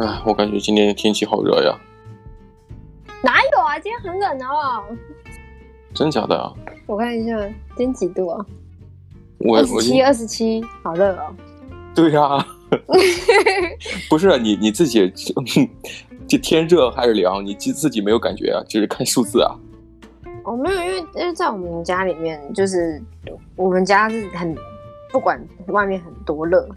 哎，我感觉今天天气好热呀。哪有啊？今天很冷哦。真假的啊？我看一下，今天几度啊？我二十七，二十七，好热哦。对呀、啊。不是你你自己，这天热还是凉？你自自己没有感觉啊？就是看数字啊？我、哦、没有，因为因为在我们家里面，就是我们家是很不管外面很多热，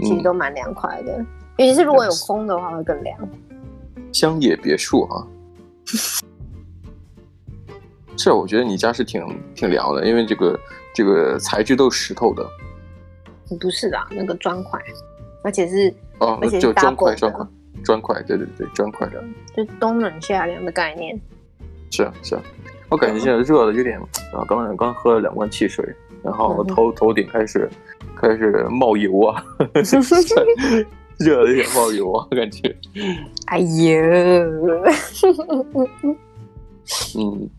其实都蛮凉快的。尤、嗯、其是如果有风的话，会更凉。乡野别墅啊，是，我觉得你家是挺挺凉的，因为这个这个材质都是石头的。不是的，那个砖块。而且是哦，而且就砖块，砖块，砖块，对对对，砖块的，就冬暖夏凉的概念。是啊是啊，我感觉现在热的有点啊，刚刚刚喝了两罐汽水，然后头、嗯、头顶开始开始冒油啊，热的有点冒油啊，感觉。哎呦，嗯，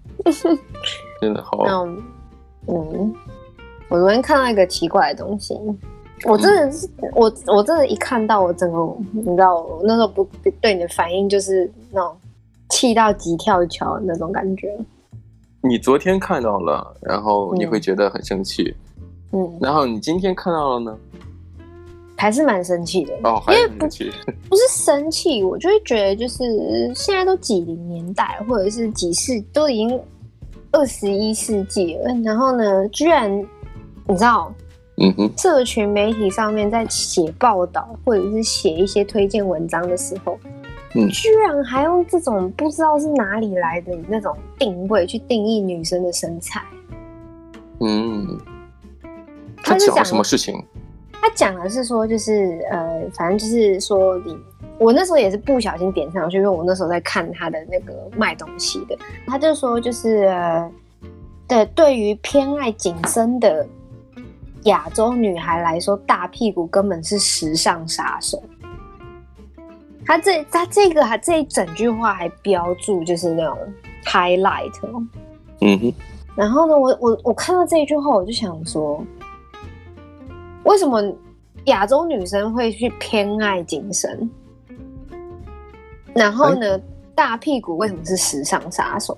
真的好。嗯，嗯，我昨天看到一个奇怪的东西。我真的是，嗯、我我真的，一看到我整个，你知道，我那时候不对你的反应就是那种气到急跳桥那种感觉。你昨天看到了，然后你会觉得很生气，嗯，然后你今天看到了呢，还是蛮生气的哦，还是生气，不是生气，我就会觉得就是现在都几零年代，或者是几世都已经二十一世纪了，然后呢，居然你知道。嗯哼，社群媒体上面在写报道或者是写一些推荐文章的时候，嗯，居然还用这种不知道是哪里来的那种定位去定义女生的身材。嗯，他讲了什么事情？他讲的是说，就是呃，反正就是说你，我那时候也是不小心点上去，因为我那时候在看他的那个卖东西的，他就说就是呃，对，对于偏爱紧身的。亚洲女孩来说，大屁股根本是时尚杀手。他这他这个还这一整句话还标注就是那种 highlight。嗯哼。然后呢，我我我看到这一句话，我就想说，为什么亚洲女生会去偏爱紧身？然后呢，欸、大屁股为什么是时尚杀手？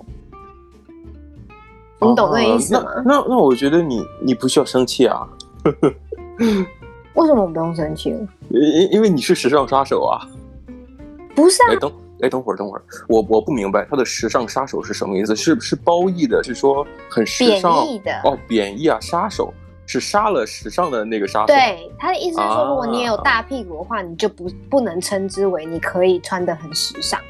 你懂那意思吗？啊、那那，那我觉得你你不需要生气啊。为什么我不用生气？因因为你是时尚杀手啊。不是啊。哎，等哎，等会儿，等会儿，我我不明白他的时尚杀手是什么意思？是是褒义的？是说很时尚？贬义的哦，贬义啊！杀手是杀了时尚的那个杀手。对，他的意思是说，如果你也有大屁股的话，啊、你就不不能称之为你可以穿的很时尚，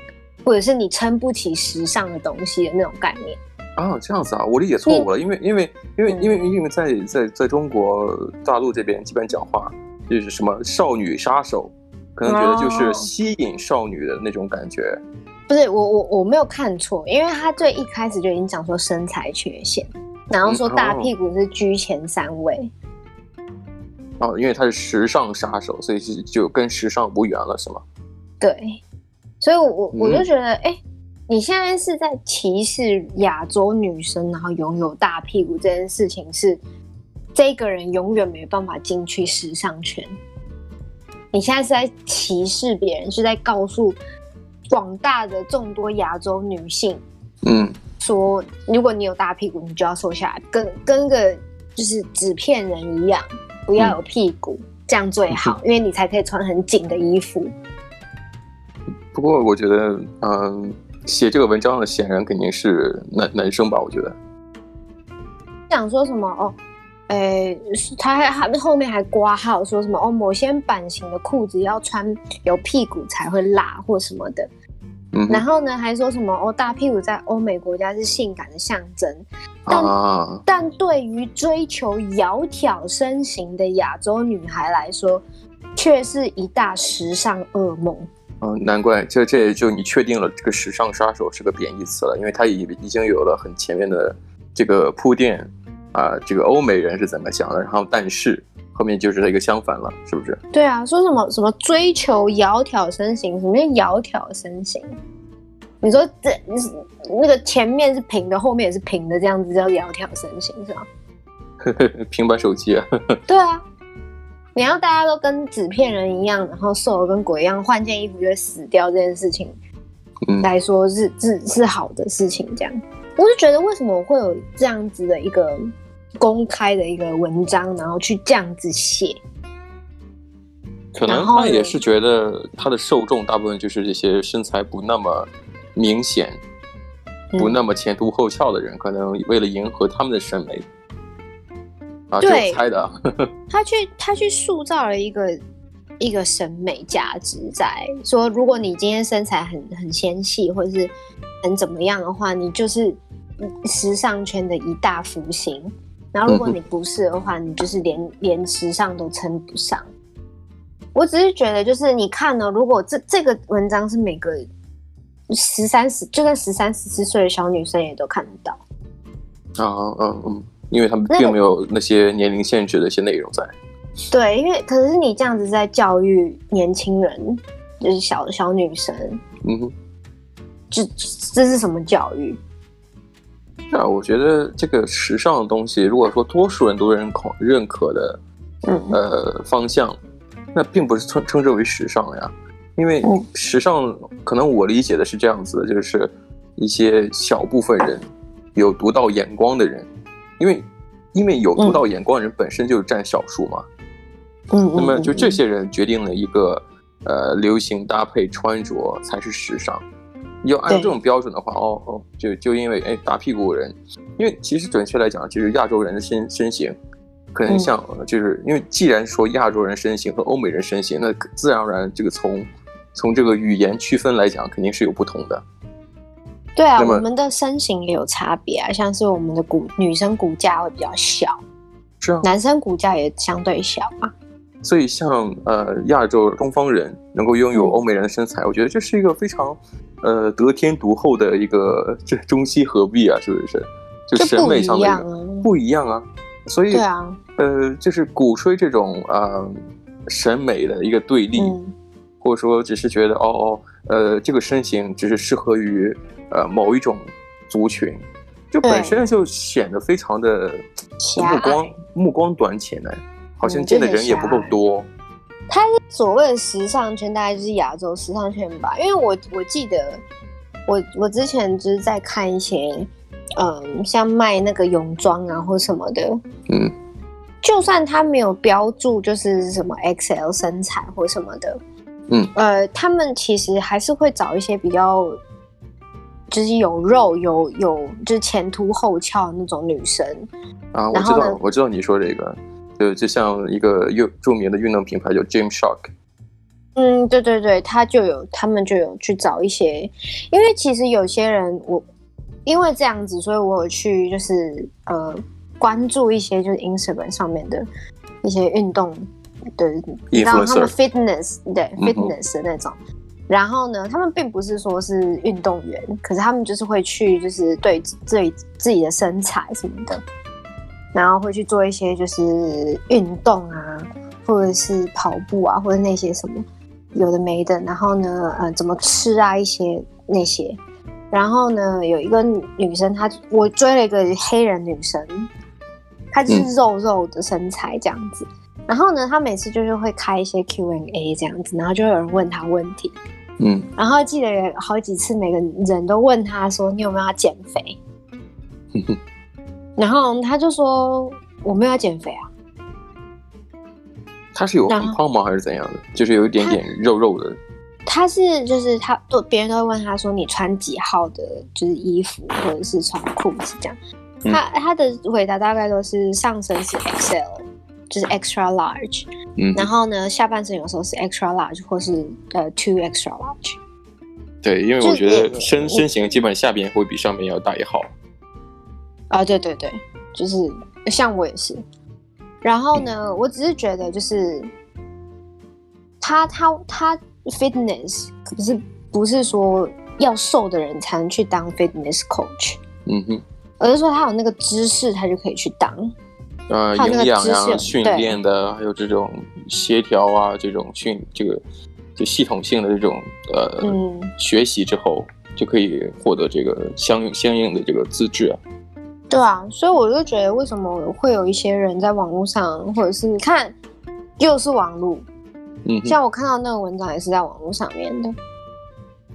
或者是你撑不起时尚的东西的那种概念。啊，这样子啊，我理解错误了，因为因为因为因为因为在在在中国大陆这边，基本讲话就是什么少女杀手，可能觉得就是吸引少女的那种感觉。哦、不是我我我没有看错，因为他最一开始就已经讲说身材缺陷，然后说大屁股是居前三位。哦、嗯，因为他是时尚杀手，所以是就跟时尚无缘了，是吗？对，所以我我就觉得哎。你现在是在歧视亚洲女生，然后拥有大屁股这件事情，是这个人永远没办法进去时尚圈。你现在是在歧视别人，是在告诉广大的众多亚洲女性，嗯，说如果你有大屁股，你就要瘦下来，跟跟个就是纸片人一样，不要有屁股，嗯、这样最好，因为你才可以穿很紧的衣服。不过我觉得，嗯。写这个文章的显然肯定是男男生吧？我觉得。想说什么哦？诶，他还还后面还挂号说什么哦？某些版型的裤子要穿有屁股才会辣或什么的。嗯。然后呢，还说什么哦？大屁股在欧美国家是性感的象征，但、啊、但对于追求窈窕身形的亚洲女孩来说，却是一大时尚噩梦。嗯，难怪，这这也就你确定了这个时尚杀手是个贬义词了，因为他已已经有了很前面的这个铺垫啊，这个欧美人是怎么想的，然后但是后面就是一个相反了，是不是？对啊，说什么什么追求窈窕身形，什么叫窈窕身形？你说这那个前面是平的，后面也是平的，这样子叫窈窕身形是吧？平板手机啊？对啊。你要大家都跟纸片人一样，然后瘦的跟鬼一样，换件衣服就会死掉这件事情来说是、嗯、是是，是好的事情。这样，我就觉得为什么我会有这样子的一个公开的一个文章，然后去这样子写？可能他也是觉得他的受众大部分就是这些身材不那么明显、不那么前凸后翘的人，嗯、可能为了迎合他们的审美。啊，对，就猜的。他去他去塑造了一个一个审美价值，在说，如果你今天身材很很纤细，或者是很怎么样的话，你就是时尚圈的一大福星。然后，如果你不是的话，你就是连连时尚都称不上。我只是觉得，就是你看呢，如果这这个文章是每个十三十，就算十三十四岁的小女生也都看得到。啊，嗯嗯。因为他们并没有那些年龄限制的一些内容在。对，因为可是你这样子在教育年轻人，就是小小女生，嗯哼，这这是什么教育？啊，我觉得这个时尚的东西，如果说多数人都认可认可的，嗯呃方向，那并不是称称之为时尚呀。因为时尚可能我理解的是这样子的，就是一些小部分人有独到眼光的人。因为，因为有独到眼光的人本身就是占少数嘛，嗯，那么就这些人决定了一个，呃，流行搭配穿着才是时尚。要按照这种标准的话，哦哦，就就因为哎大屁股人，因为其实准确来讲，其实亚洲人的身身形，可能像就是因为既然说亚洲人身形和欧美人身形，那自然而然这个从从这个语言区分来讲，肯定是有不同的。对啊，我们的身形也有差别啊，像是我们的骨女生骨架会比较小，是啊，男生骨架也相对小啊。所以像呃亚洲东方人能够拥有欧美人的身材，嗯，我觉得这是一个非常呃得天独厚的一个这中西合璧啊，是不是？就审美上的不一样啊，不一样啊。所以对啊，呃，就是鼓吹这种呃审美的一个对立，嗯，或者说只是觉得哦哦呃这个身形只是适合于。呃，某一种族群，就本身就显得非常的目光目光短浅呢，好像见的人也不够多。他所谓的时尚圈，大概就是亚洲时尚圈吧。因为我我记得，我我之前就是在看一些，嗯，像卖那个泳装啊或什么的，嗯，就算他没有标注就是什么 XL 身材或什么的，嗯，呃，他们其实还是会找一些比较。就是有肉有有就是前凸后翘的那种女生。啊，我知道我知道你说这个，就就像一个又著名的运动品牌叫 Gymshark，嗯，对对对，他就有他们就有去找一些，因为其实有些人我因为这样子，所以我有去就是呃关注一些就是 Instagram 上面的一些运动的，你知道他们 fitness 对、嗯、fitness 的那种。然后呢，他们并不是说是运动员，可是他们就是会去，就是对自己自己的身材什么的，然后会去做一些就是运动啊，或者是跑步啊，或者那些什么有的没的。然后呢，呃，怎么吃啊，一些那些。然后呢，有一个女生，她我追了一个黑人女生，她就是肉肉的身材这样子。嗯。然后呢，他每次就是会开一些 Q&A 这样子，然后就会有人问他问题。嗯，然后记得有好几次，每个人都问他说：“你有没有要减肥？” 然后他就说：“我没有要减肥啊。”他是有很胖吗？还是怎样的？就是有一点点肉肉的。他是就是他都别人都会问他说：“你穿几号的？就是衣服或者是穿裤子这样？”他他的回答大概都是上身是 XL。就是 extra large，嗯，然后呢，下半身有时候是 extra large，或是呃 two extra large。对，因为我觉得身身形基本下边会比上面要大一号。啊，对对对，就是像我也是。然后呢，嗯、我只是觉得就是他他他 fitness 可不是不是说要瘦的人才能去当 fitness coach，嗯哼，而是说他有那个知识，他就可以去当。呃，营养呀，训练的，还有这种协调啊，这种训这个就系统性的这种呃、嗯、学习之后，就可以获得这个相应相应的这个资质啊。对啊，所以我就觉得，为什么会有一些人在网络上，或者是你看又是网络。嗯，像我看到那个文章也是在网络上面的。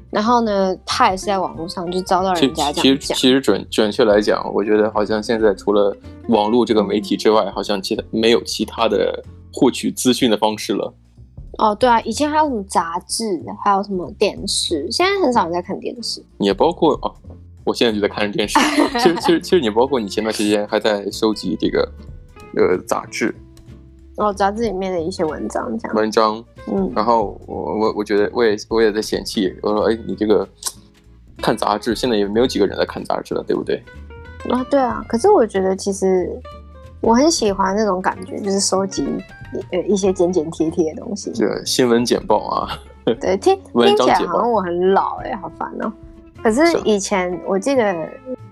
然后呢，他也是在网络上就遭到人家这样讲。其实其实准准确来讲，我觉得好像现在除了网络这个媒体之外，好像其他没有其他的获取资讯的方式了。哦，对啊，以前还有什么杂志，还有什么电视，现在很少人在看电视。也包括哦，我现在就在看电视。其实其实其实你包括你前段时间还在收集这个呃杂志。哦，杂志里面的一些文章，这样。文章，嗯，然后我我我觉得我也我也在嫌弃，我说哎，你这个看杂志，现在也没有几个人在看杂志了，对不对？啊，对啊，可是我觉得其实我很喜欢那种感觉，就是收集呃一些剪剪贴贴的东西，这个新闻简报啊，对，听 听起来好像我很老哎，好烦哦。可是以前我记得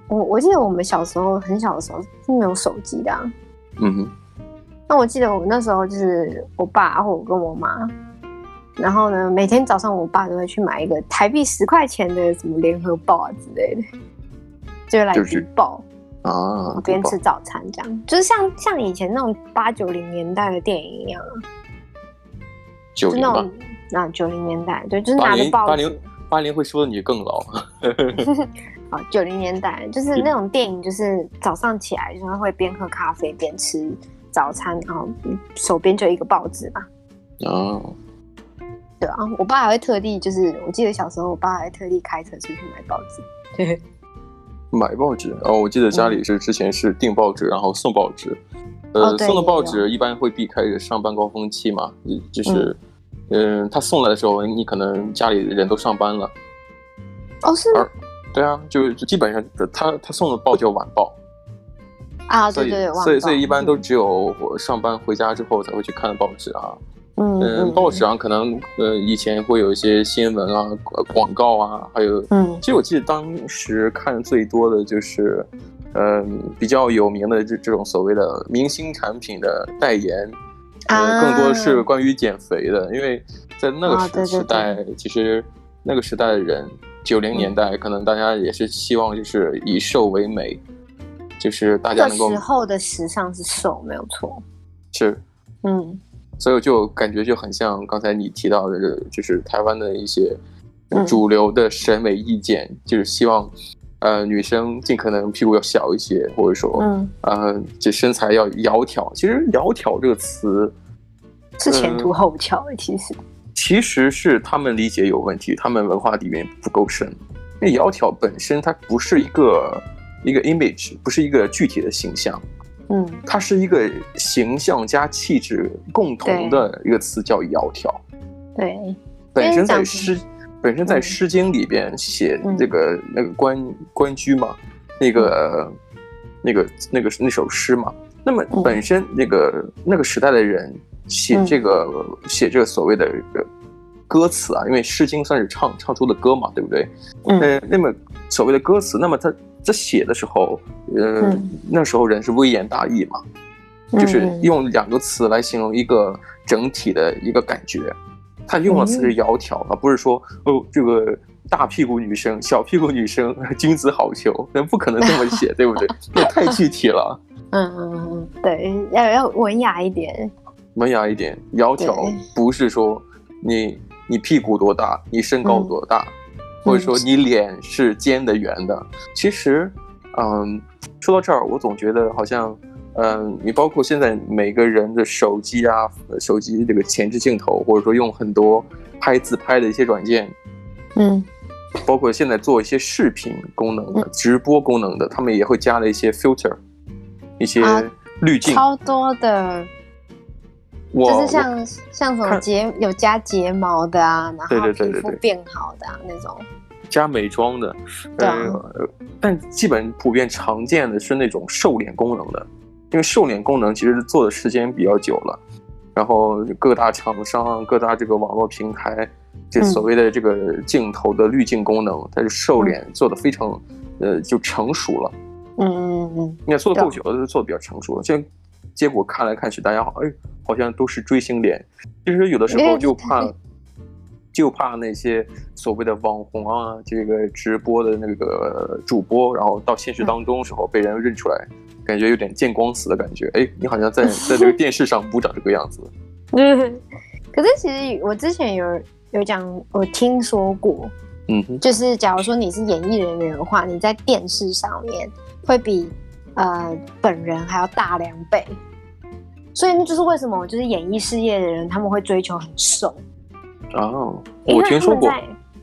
我我记得我们小时候很小的时候是没有手机的，啊，嗯哼。那我记得我那时候就是我爸或我跟我妈，然后呢，每天早上我爸都会去买一个台币十块钱的什么联合报啊之类的，就来读报啊，边吃早餐这样，就是像像以前那种八九零年代的电影一样，九零吧，那九零年代对，就是拿着报纸，八零八零会说的你更老，啊，九零年代 就是那种电影，就是早上起来就是会边喝咖啡边吃。早餐，然后手边就一个报纸吧。哦，对啊，我爸还会特地，就是我记得小时候，我爸还会特地开车出去买报纸。对，买报纸哦，我记得家里是之前是订报纸，然后送报纸。呃，哦、送的报纸一般会避开上班高峰期嘛，就是，嗯、呃，他送来的时候，你可能家里人都上班了。哦，是吗？对啊，就就基本上他他送的报叫晚报。啊，对对对，所以所以一般都只有我上班回家之后才会去看报纸啊。嗯。嗯，报纸上可能呃以前会有一些新闻啊、广告啊，还有嗯，其实我记得当时看最多的就是，嗯，比较有名的这这种所谓的明星产品的代言，呃，更多的是关于减肥的，因为在那个时时代，其实那个时代的人，九零年代可能大家也是希望就是以瘦为美。就是大家能够，时候的时尚是瘦，没有错。是，嗯，所以就感觉就很像刚才你提到的，就是台湾的一些主流的审美意见，嗯、就是希望，呃，女生尽可能屁股要小一些，或者说，嗯，呃，这身材要窈窕。其实“窈窕”这个词是前凸后翘的，其实其实是他们理解有问题，他们文化底蕴不够深。因为“窈窕”本身它不是一个。一个 image 不是一个具体的形象，嗯，它是一个形象加气质共同的一个词，叫窈窕。对，本身在诗，本身在《诗经》里边写这个、嗯、那个关关雎嘛，那个、嗯、那个那个那首诗嘛。那么本身那个、嗯、那个时代的人写这个、嗯、写这个所谓的歌词啊，因为《诗经》算是唱唱出的歌嘛，对不对？嗯，那么所谓的歌词，那么它。在写的时候，呃、嗯，那时候人是微言大义嘛，嗯、就是用两个词来形容一个整体的一个感觉。他用的词是窈窕，而、嗯、不是说哦，这个大屁股女生、小屁股女生，君子好逑，那不可能这么 写，对不对？那太具体了。嗯嗯嗯，对，要要文雅一点，文雅一点。窈窕不是说你你屁股多大，你身高多大。嗯或者说你脸是尖的圆的，其实，嗯，说到这儿，我总觉得好像，嗯，你包括现在每个人的手机啊，手机这个前置镜头，或者说用很多拍自拍的一些软件，嗯，包括现在做一些视频功能的、嗯、直播功能的，他们也会加了一些 filter，一些滤镜，超多的。就是像像什么睫有加睫毛的啊，然后皮肤变好的啊那种，加美妆的，对、啊呃，但基本普遍常见的是那种瘦脸功能的，因为瘦脸功能其实做的时间比较久了，然后各大厂商、各大这个网络平台，这所谓的这个镜头的滤镜功能，它是瘦脸做的非常，呃，就成熟了。嗯嗯嗯，你看做的够久了，就做的比较成熟了，就。结果看来看去，大家好，哎，好像都是追星脸。其实有的时候就怕，就怕那些所谓的网红啊，这个直播的那个主播，然后到现实当中的时候被人认出来，感觉有点见光死的感觉。哎，你好像在 在这个电视上不长这个样子。嗯，可是其实我之前有有讲，我听说过，嗯哼，就是假如说你是演艺人员的话，你在电视上面会比呃本人还要大两倍，所以那就是为什么就是演艺事业的人他们会追求很瘦。哦，我听说过，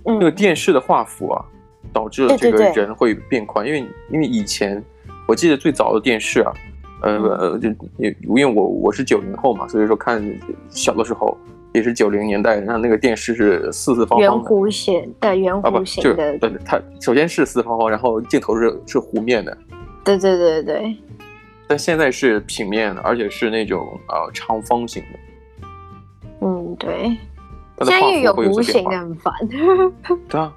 那个电视的画幅啊，嗯、导致了这个人会变宽，因为因为以前我记得最早的电视啊。呃，就也因为我我是九零后嘛，所以说看小的时候也是九零年代，然后那个电视是四四方方圆弧形的，圆弧形的，对，它首先是四四方方，然后镜头是是弧面的，对对对对。但现在是平面的，而且是那种呃长方形的。嗯，对。现在又有弧形的很烦。对啊，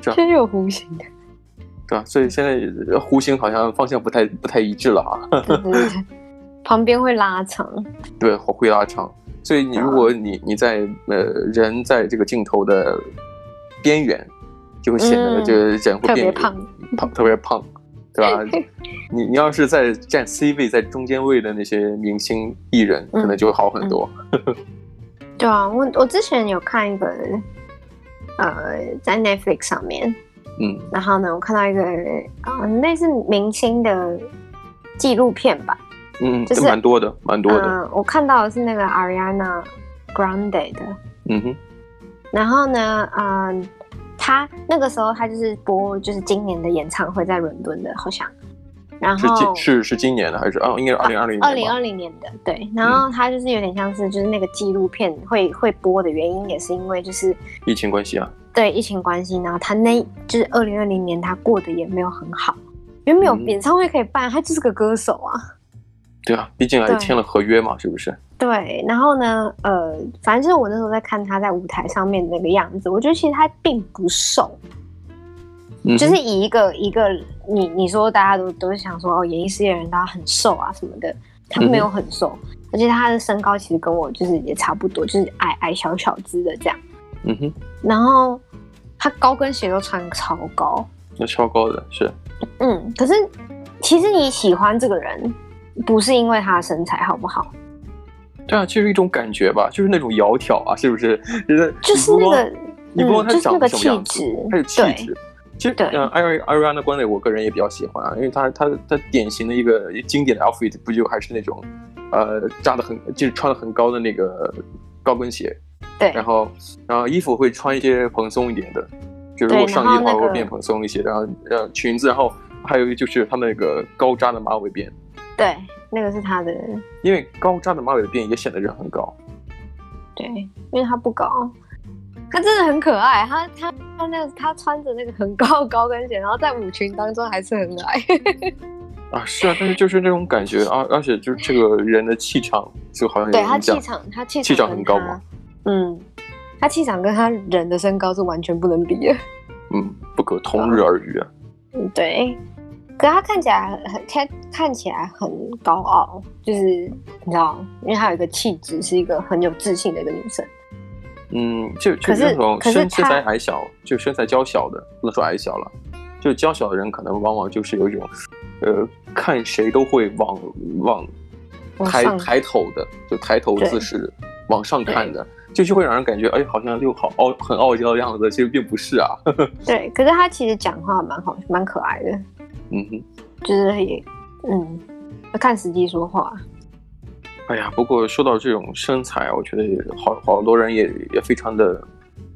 现在又有弧形的。对啊，所以现在弧形好像方向不太不太一致了啊。对对对，旁边会拉长。对，会拉长。所以你如果你你在呃人在这个镜头的边缘，就会显得这个人会变胖胖特别胖，对吧？你你要是在占 C 位在中间位的那些明星艺人，可能就会好很多。嗯嗯、对啊，我我之前有看一个呃在 Netflix 上面。嗯，然后呢，我看到一个啊、呃，那是明星的纪录片吧？嗯，就是蛮多的，蛮多的。呃、我看到的是那个 Ariana Grande 的。嗯哼。然后呢，嗯、呃，他那个时候他就是播，就是今年的演唱会在伦敦的，好像。然后是是是今年的还是哦？应该是二零二零年。二零二零年的对。然后他就是有点像是就是那个纪录片会会播的原因，也是因为就是疫情关系啊。对疫情关系，然后他那就是二零二零年，他过得也没有很好，因为没有演唱会可以办，嗯、他就是个歌手啊。对啊，毕竟还签了合约嘛，是不是？对，然后呢，呃，反正就是我那时候在看他在舞台上面的那个样子，我觉得其实他并不瘦，嗯、就是以一个一个你你说大家都都是想说哦，演艺事业人大家很瘦啊什么的，他没有很瘦，嗯、而且他的身高其实跟我就是也差不多，就是矮矮小小只的这样。嗯哼，然后。他高跟鞋都穿超高，那超高的是，嗯，可是其实你喜欢这个人，不是因为他的身材好不好？对啊，就是一种感觉吧，就是那种窈窕啊，是不是？就是那个，你不光他长得什么样子，嗯、他有气质。其实，嗯，Ariana Grande 我个人也比较喜欢啊，因为他他他典型的一个经典的 outfit 不就还是那种，呃，扎的很，就是穿的很高的那个高跟鞋。对，然后，然后衣服会穿一些蓬松一点的，就如果上衣的话会变蓬松一些，然后，然后裙子，然后还有就是他那个高扎的马尾辫，对，那个是他的，因为高扎的马尾辫也显得人很高，对，因为他不高，他真的很可爱，他他他那个他穿着那个很高的高跟鞋，然后在舞群当中还是很矮，啊，是啊，但是就是那种感觉啊，而且就是这个人的气场就好像对他气场，他气场气场很高嘛。嗯，他气场跟他人的身高是完全不能比的，嗯，不可同日而语啊。嗯，对，可是他看起来很看看起来很高傲，就是你知道，因为他有一个气质，是一个很有自信的一个女生。嗯，就就是那种身身材矮小，就身材娇小的，不能说矮小了，就娇小的人可能往往就是有一种，呃，看谁都会往往抬抬头的，就抬头姿势往上看的。就就会让人感觉，哎，好像又好傲，很傲娇的样子，其实并不是啊。对，可是他其实讲话蛮好，蛮可爱的。嗯哼，就是也，嗯，要看时机说话。哎呀，不过说到这种身材，我觉得也好好多人也也非常的，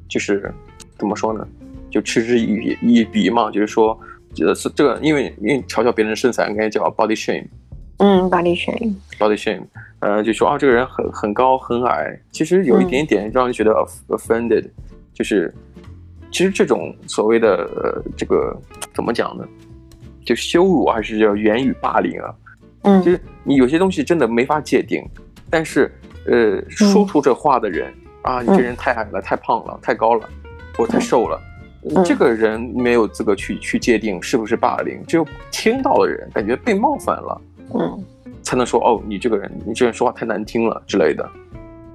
就是怎么说呢，就嗤之以鼻以鼻嘛，就是说，呃，是这个，因为因为嘲笑别人的身材，应该叫 body shame。嗯，body shame，body shame，呃，就说啊，这个人很很高很矮，其实有一点点让人觉得 offended，、嗯、就是其实这种所谓的呃这个怎么讲呢？就羞辱还是叫言语霸凌啊？嗯，就是你有些东西真的没法界定，但是呃，说出这话的人、嗯、啊，你这人太矮了，太胖了，太高了，或太瘦了，嗯、这个人没有资格去去界定是不是霸凌，只有听到的人感觉被冒犯了。嗯，才能说哦，你这个人，你这人说话太难听了之类的。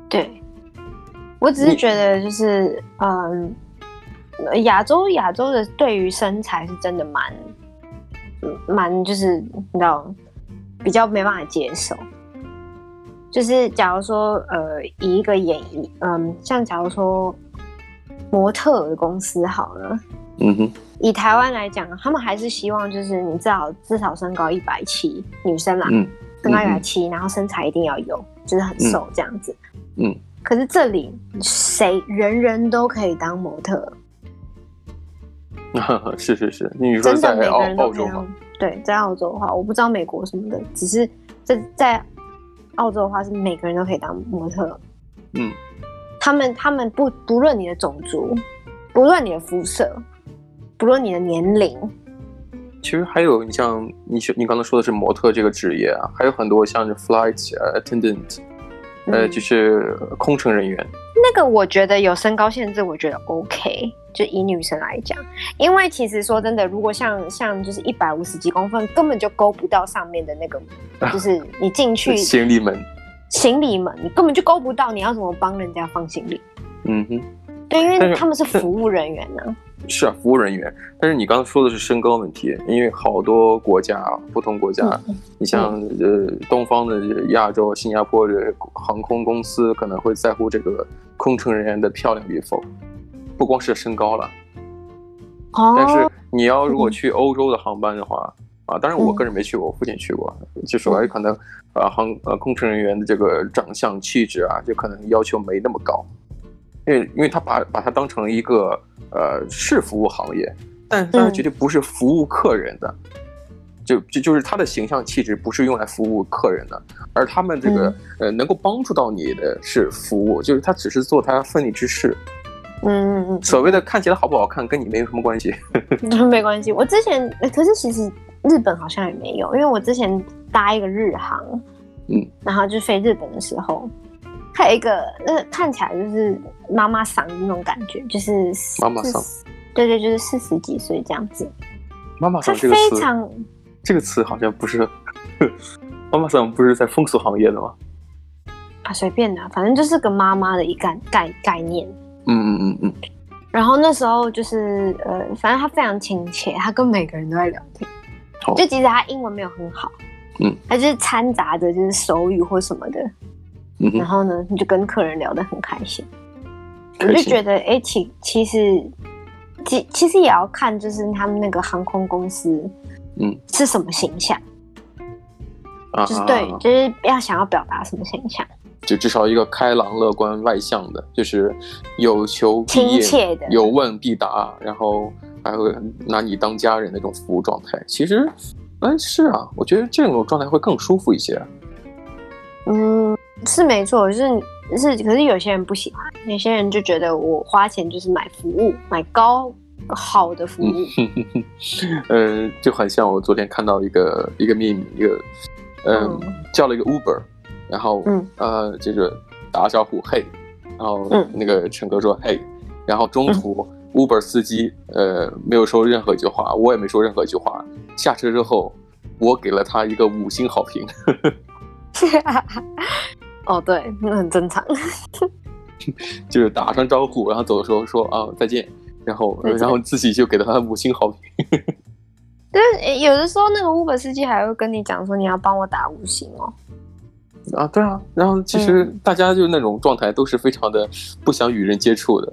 对，我只是觉得就是，嗯，亚洲亚洲的对于身材是真的蛮，蛮就是你知道，比较没办法接受。就是假如说呃，以一个演艺，嗯，像假如说模特的公司好了，嗯哼，以台湾来讲，他们还是希望就是你至少至少身高一百七，女生啦，嗯，身高一百七，然后身材一定要有，就是很瘦这样子，嗯。可是这里谁人人都可以当模特？是是是，你说在澳澳洲吗？对，在澳洲的话，我不知道美国什么的，只是在在澳洲的话，是每个人都可以当模特。嗯，他们他们不不论你的种族，不论你的肤色，不论你的年龄。其实还有，你像你你刚才说的是模特这个职业啊，还有很多像是 flight attendant，呃，就是空乘人员。那个我觉得有身高限制，我觉得 OK。就以女生来讲，因为其实说真的，如果像像就是一百五十几公分，根本就勾不到上面的那个，就是你进去行李门，行李门你根本就勾不到，你要怎么帮人家放行李？嗯哼，对，因为他们是服务人员呢、啊。是啊，服务人员。但是你刚刚说的是身高问题，因为好多国家，不同国家，嗯、你像呃东方的亚洲、新加坡的航空公司可能会在乎这个空乘人员的漂亮与否。不光是身高了，哦，但是你要如果去欧洲的航班的话，嗯、啊，当然我个人没去过，我父亲去过，就说有可能，呃，航呃空乘人员的这个长相气质啊，就可能要求没那么高，因为因为他把把它当成一个呃是服务行业，但但是绝对不是服务客人的，嗯、就就就是他的形象气质不是用来服务客人的，而他们这个、嗯、呃能够帮助到你的是服务，就是他只是做他分内之事。嗯嗯嗯，所谓的看起来好不好看，跟你没有什么关系。没关系，我之前，可是其实日本好像也没有，因为我之前搭一个日航，嗯，然后就飞日本的时候，还有一个呃看起来就是妈妈桑的那种感觉，就是妈妈桑，对对，就是四十几岁这样子。妈妈桑这个词，非常这个词好像不是，妈妈桑不是在风俗行业的吗？啊，随便的，反正就是个妈妈的一概概概念。嗯嗯嗯嗯，然后那时候就是呃，反正他非常亲切，他跟每个人都在聊天，哦、就即使他英文没有很好，嗯，他就是掺杂着就是手语或什么的，嗯，然后呢，你就跟客人聊得很开心，开心。我就觉得哎，其其实其其实也要看就是他们那个航空公司，嗯，是什么形象，啊、就是对，就是要想要表达什么形象。就至少一个开朗、乐观、外向的，就是有求必应、亲切的，有问必答，然后还会拿你当家人那种服务状态。其实，哎，是啊，我觉得这种状态会更舒服一些。嗯，是没错，就是是，可是有些人不喜欢，有些人就觉得我花钱就是买服务，买高好的服务。嗯，就很像我昨天看到一个一个秘密，一个嗯，嗯叫了一个 Uber。然后，嗯，呃，就是打招呼，嘿，然后那个乘客说，嘿，然后中途 Uber 司机，呃，没有说任何一句话，我也没说任何一句话。下车之后，我给了他一个五星好评。哦，对，那很正常。就是打声招呼，然后走的时候说啊再见，然后然后自己就给了他五星好评。对，有的时候那个 Uber 司机还会跟你讲说，你要帮我打五星哦。啊，对啊，然后其实大家就那种状态都是非常的不想与人接触的，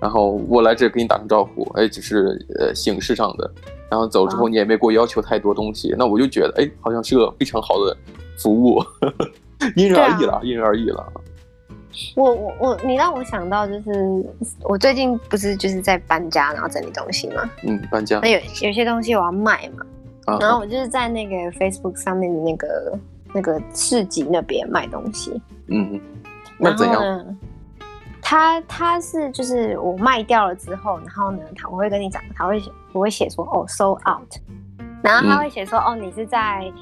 然后我来这给你打声招呼，哎，只是呃形式上的，然后走之后你也没给我要求太多东西，啊、那我就觉得哎，好像是个非常好的服务，因人而异了，啊、因人而异了。我我我，你让我想到就是我最近不是就是在搬家，然后整理东西嘛，嗯，搬家，那有有些东西我要卖嘛，啊、然后我就是在那个 Facebook 上面的那个。那个市集那边卖东西，嗯，那怎样？呢他他是就是我卖掉了之后，然后呢，他我会跟你讲，他会我会写说哦，sold out，然后他会写说、嗯、哦，你是在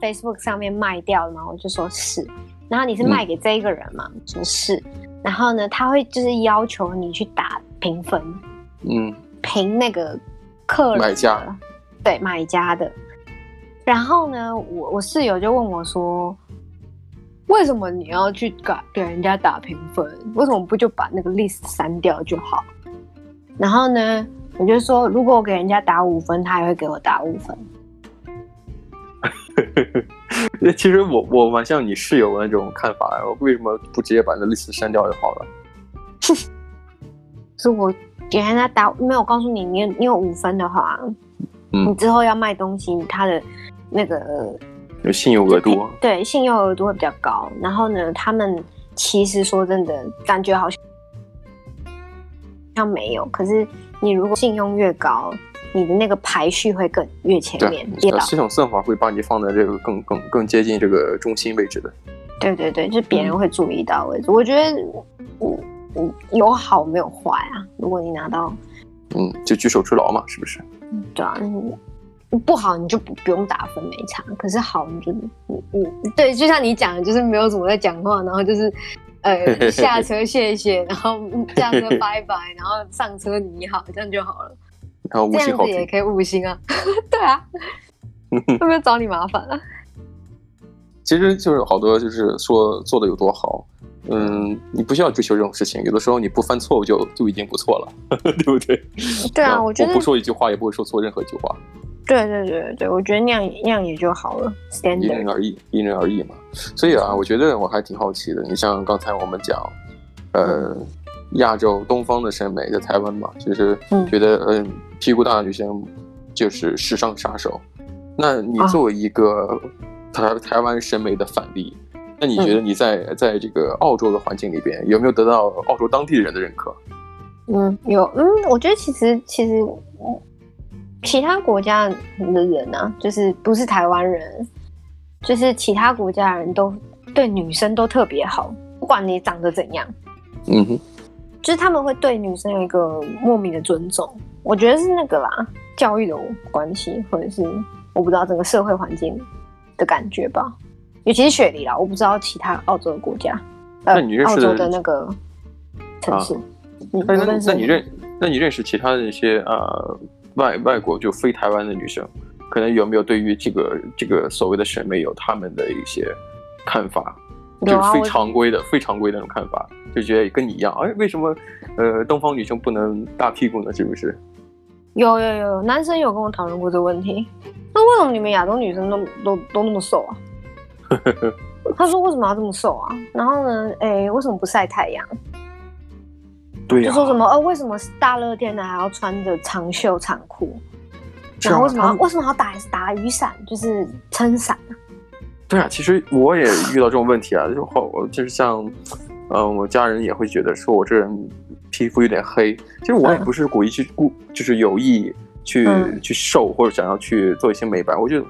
Facebook 上面卖掉，然后我就说是，然后你是卖给这一个人吗？嗯、说是，然后呢，他会就是要求你去打评分，嗯，评那个客人买家，对买家的。然后呢，我我室友就问我说：“为什么你要去给给人家打评分？为什么不就把那个 list 删掉就好？”然后呢，我就说：“如果我给人家打五分，他也会给我打五分。” 其实我我蛮像你室友的那种看法，我为什么不直接把那 list 删掉就好了？是我给他打没有告诉你，你你有五分的话，嗯，你之后要卖东西，他的那个有信用额度，对，信用额度会比较高。然后呢，他们其实说真的，感觉好像像没有，可是你如果信用越高。你的那个排序会更越前面，对，系统算法会把你放在这个更更更接近这个中心位置的。对对对，就是别人会注意到位置。嗯、我觉得，嗯嗯，有好没有坏啊。如果你拿到，嗯，就举手之劳嘛，是不是？对啊，不好你就不不用打分没差。可是好你就，你你，对，就像你讲的，就是没有怎么在讲话，然后就是呃 下车谢谢，然后下车拜拜，然后上车你好，这样就好了。然后五星也可以五星啊，对啊，会不会找你麻烦啊？其实就是好多就是说做的有多好，嗯，你不需要追求这种事情，有的时候你不犯错误就就已经不错了，对不对？对啊，我觉得我不说一句话也不会说错任何一句话。对对对对，我觉得那样那样也就好了。因人而异，因人而异嘛。所以啊，我觉得我还挺好奇的。你像刚才我们讲，呃。嗯亚洲东方的审美在台湾嘛，就是觉得嗯、呃，屁股大的女生就是时尚杀手。那你作为一个台、啊、台湾审美的反例，那你觉得你在、嗯、在这个澳洲的环境里边有没有得到澳洲当地人的认可？嗯，有，嗯，我觉得其实其实其他国家的人啊，就是不是台湾人，就是其他国家人都对女生都特别好，不管你长得怎样。嗯哼。就是他们会对女生有一个莫名的尊重，我觉得是那个啦，教育的关系，或者是我不知道整个社会环境的感觉吧。尤其是雪梨啦，我不知道其他澳洲的国家，呃，那你认识的澳洲的那个城市，那那那你认那你认识其他的一些呃外外国就非台湾的女生，可能有没有对于这个这个所谓的审美有他们的一些看法？就是非常规的、非常规的那种看法，就觉得跟你一样。哎，为什么呃东方女生不能大屁股呢？是不是？有有有，男生有跟我讨论过这个问题。那为什么你们亚洲女生都都都那么瘦啊？他说为什么要这么瘦啊？然后呢，哎，为什么不晒太阳？对呀、啊。就说什么呃，为什么大热天的还要穿着长袖长裤？然后为什么要为什么要打打雨伞？就是撑伞。对啊，其实我也遇到这种问题啊，就好，就是像，嗯、呃，我家人也会觉得说我这人皮肤有点黑。其实我也不是故意去故，就是有意去、嗯、去瘦或者想要去做一些美白，我就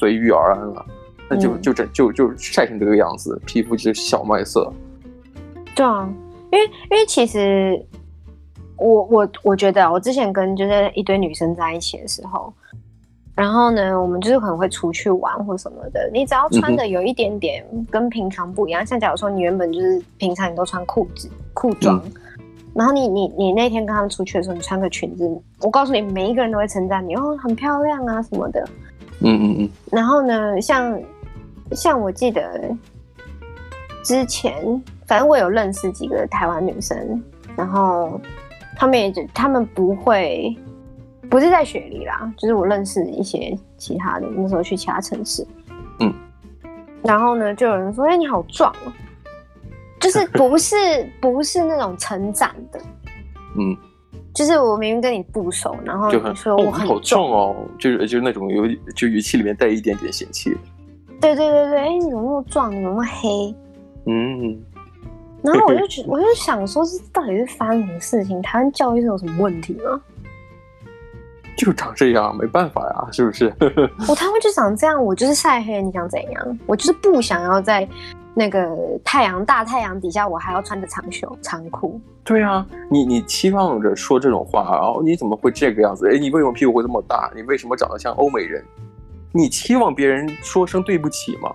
随遇而安了。那就就这就就晒成这个样子，皮肤就是小麦色。对啊，因为因为其实我我我觉得我之前跟就是一堆女生在一起的时候。然后呢，我们就是可能会出去玩或什么的。你只要穿的有一点点跟平常不一样，嗯、像假如说你原本就是平常你都穿裤子裤装，嗯、然后你你你那天跟他们出去的时候，你穿个裙子，我告诉你，每一个人都会称赞你哦，很漂亮啊什么的。嗯嗯嗯。然后呢，像像我记得之前，反正我有认识几个台湾女生，然后他们也他们不会。不是在雪梨啦，就是我认识一些其他的，那时候去其他城市，嗯，然后呢，就有人说：“哎、欸，你好壮哦！”就是不是不是那种成长的，嗯，就是我明明跟你不熟，然后你说我很重哦，壮哦，就是就是那种有就语气里面带一点点嫌弃，对对对对，哎、欸，你怎么那么壮？你怎么那么黑？嗯，然后我就觉 我就想说，是到底是发生什么事情？台湾教育是有什么问题吗？就长这样，没办法呀，是不是？我台湾就长这样，我就是晒黑，你想怎样？我就是不想要在那个太阳大太阳底下，我还要穿着长袖长裤。对啊，你你期望着说这种话，然后你怎么会这个样子？哎，你为什么屁股会这么大？你为什么长得像欧美人？你期望别人说声对不起吗？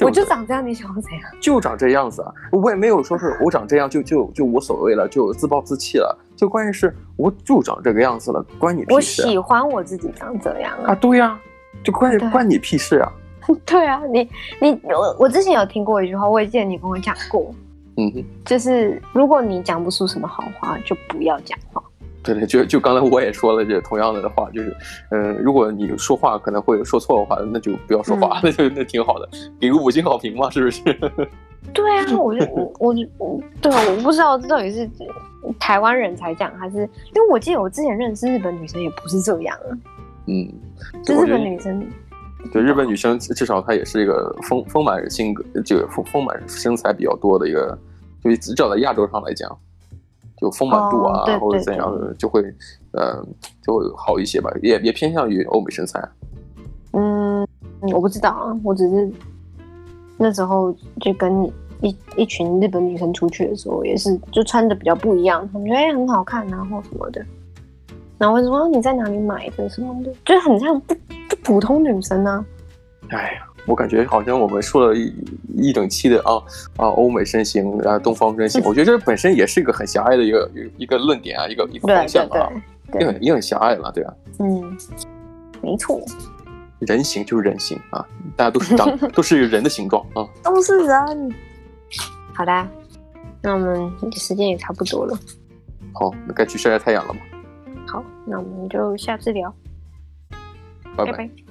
我就长这样，你想要怎样？就长这样子啊！我也没有说是我长这样就就就无所谓了，就自暴自弃了。就关键是我就长这个样子了，关你屁事啊！我喜欢我自己长这样啊！啊，对呀、啊，就关关你屁事啊！对啊，你你我我之前有听过一句话，我也记得你跟我讲过，嗯哼，就是如果你讲不出什么好话，就不要讲话。对对，就就刚才我也说了这同样的话，就是，嗯、呃，如果你说话可能会说错的话，那就不要说话，嗯、那就那挺好的，给个五星好评嘛，是不是？对啊，我就我我我，对啊，我不知道这到底是台湾人才讲，还是因为我记得我之前认识日本女生也不是这样啊。嗯，就日本女生，对日本女生至少她也是一个丰丰满性格，就丰丰满身材比较多的一个，就至少在亚洲上来讲。就丰满度啊，或者怎样的，就会，呃，就会好一些吧，也也偏向于欧美身材。嗯，我不知道啊，我只是那时候就跟一一群日本女生出去的时候，也是就穿的比较不一样，他们觉得哎很好看啊，或什么的。然后我就说你在哪里买的什么的，就很像不不普通女生啊。哎呀。我感觉好像我们说了一一整期的啊啊欧美身形然啊东方身形，我觉得这本身也是一个很狭隘的一个一个论点啊，一个一个方向啊，也很也很狭隘了，对啊。嗯，没错。人形就是人形啊，大家都是长 都是人的形状啊，都是人。好的，那我们时间也差不多了。好，那该去晒晒太阳了嘛。好，那我们就下次聊。拜拜。拜拜。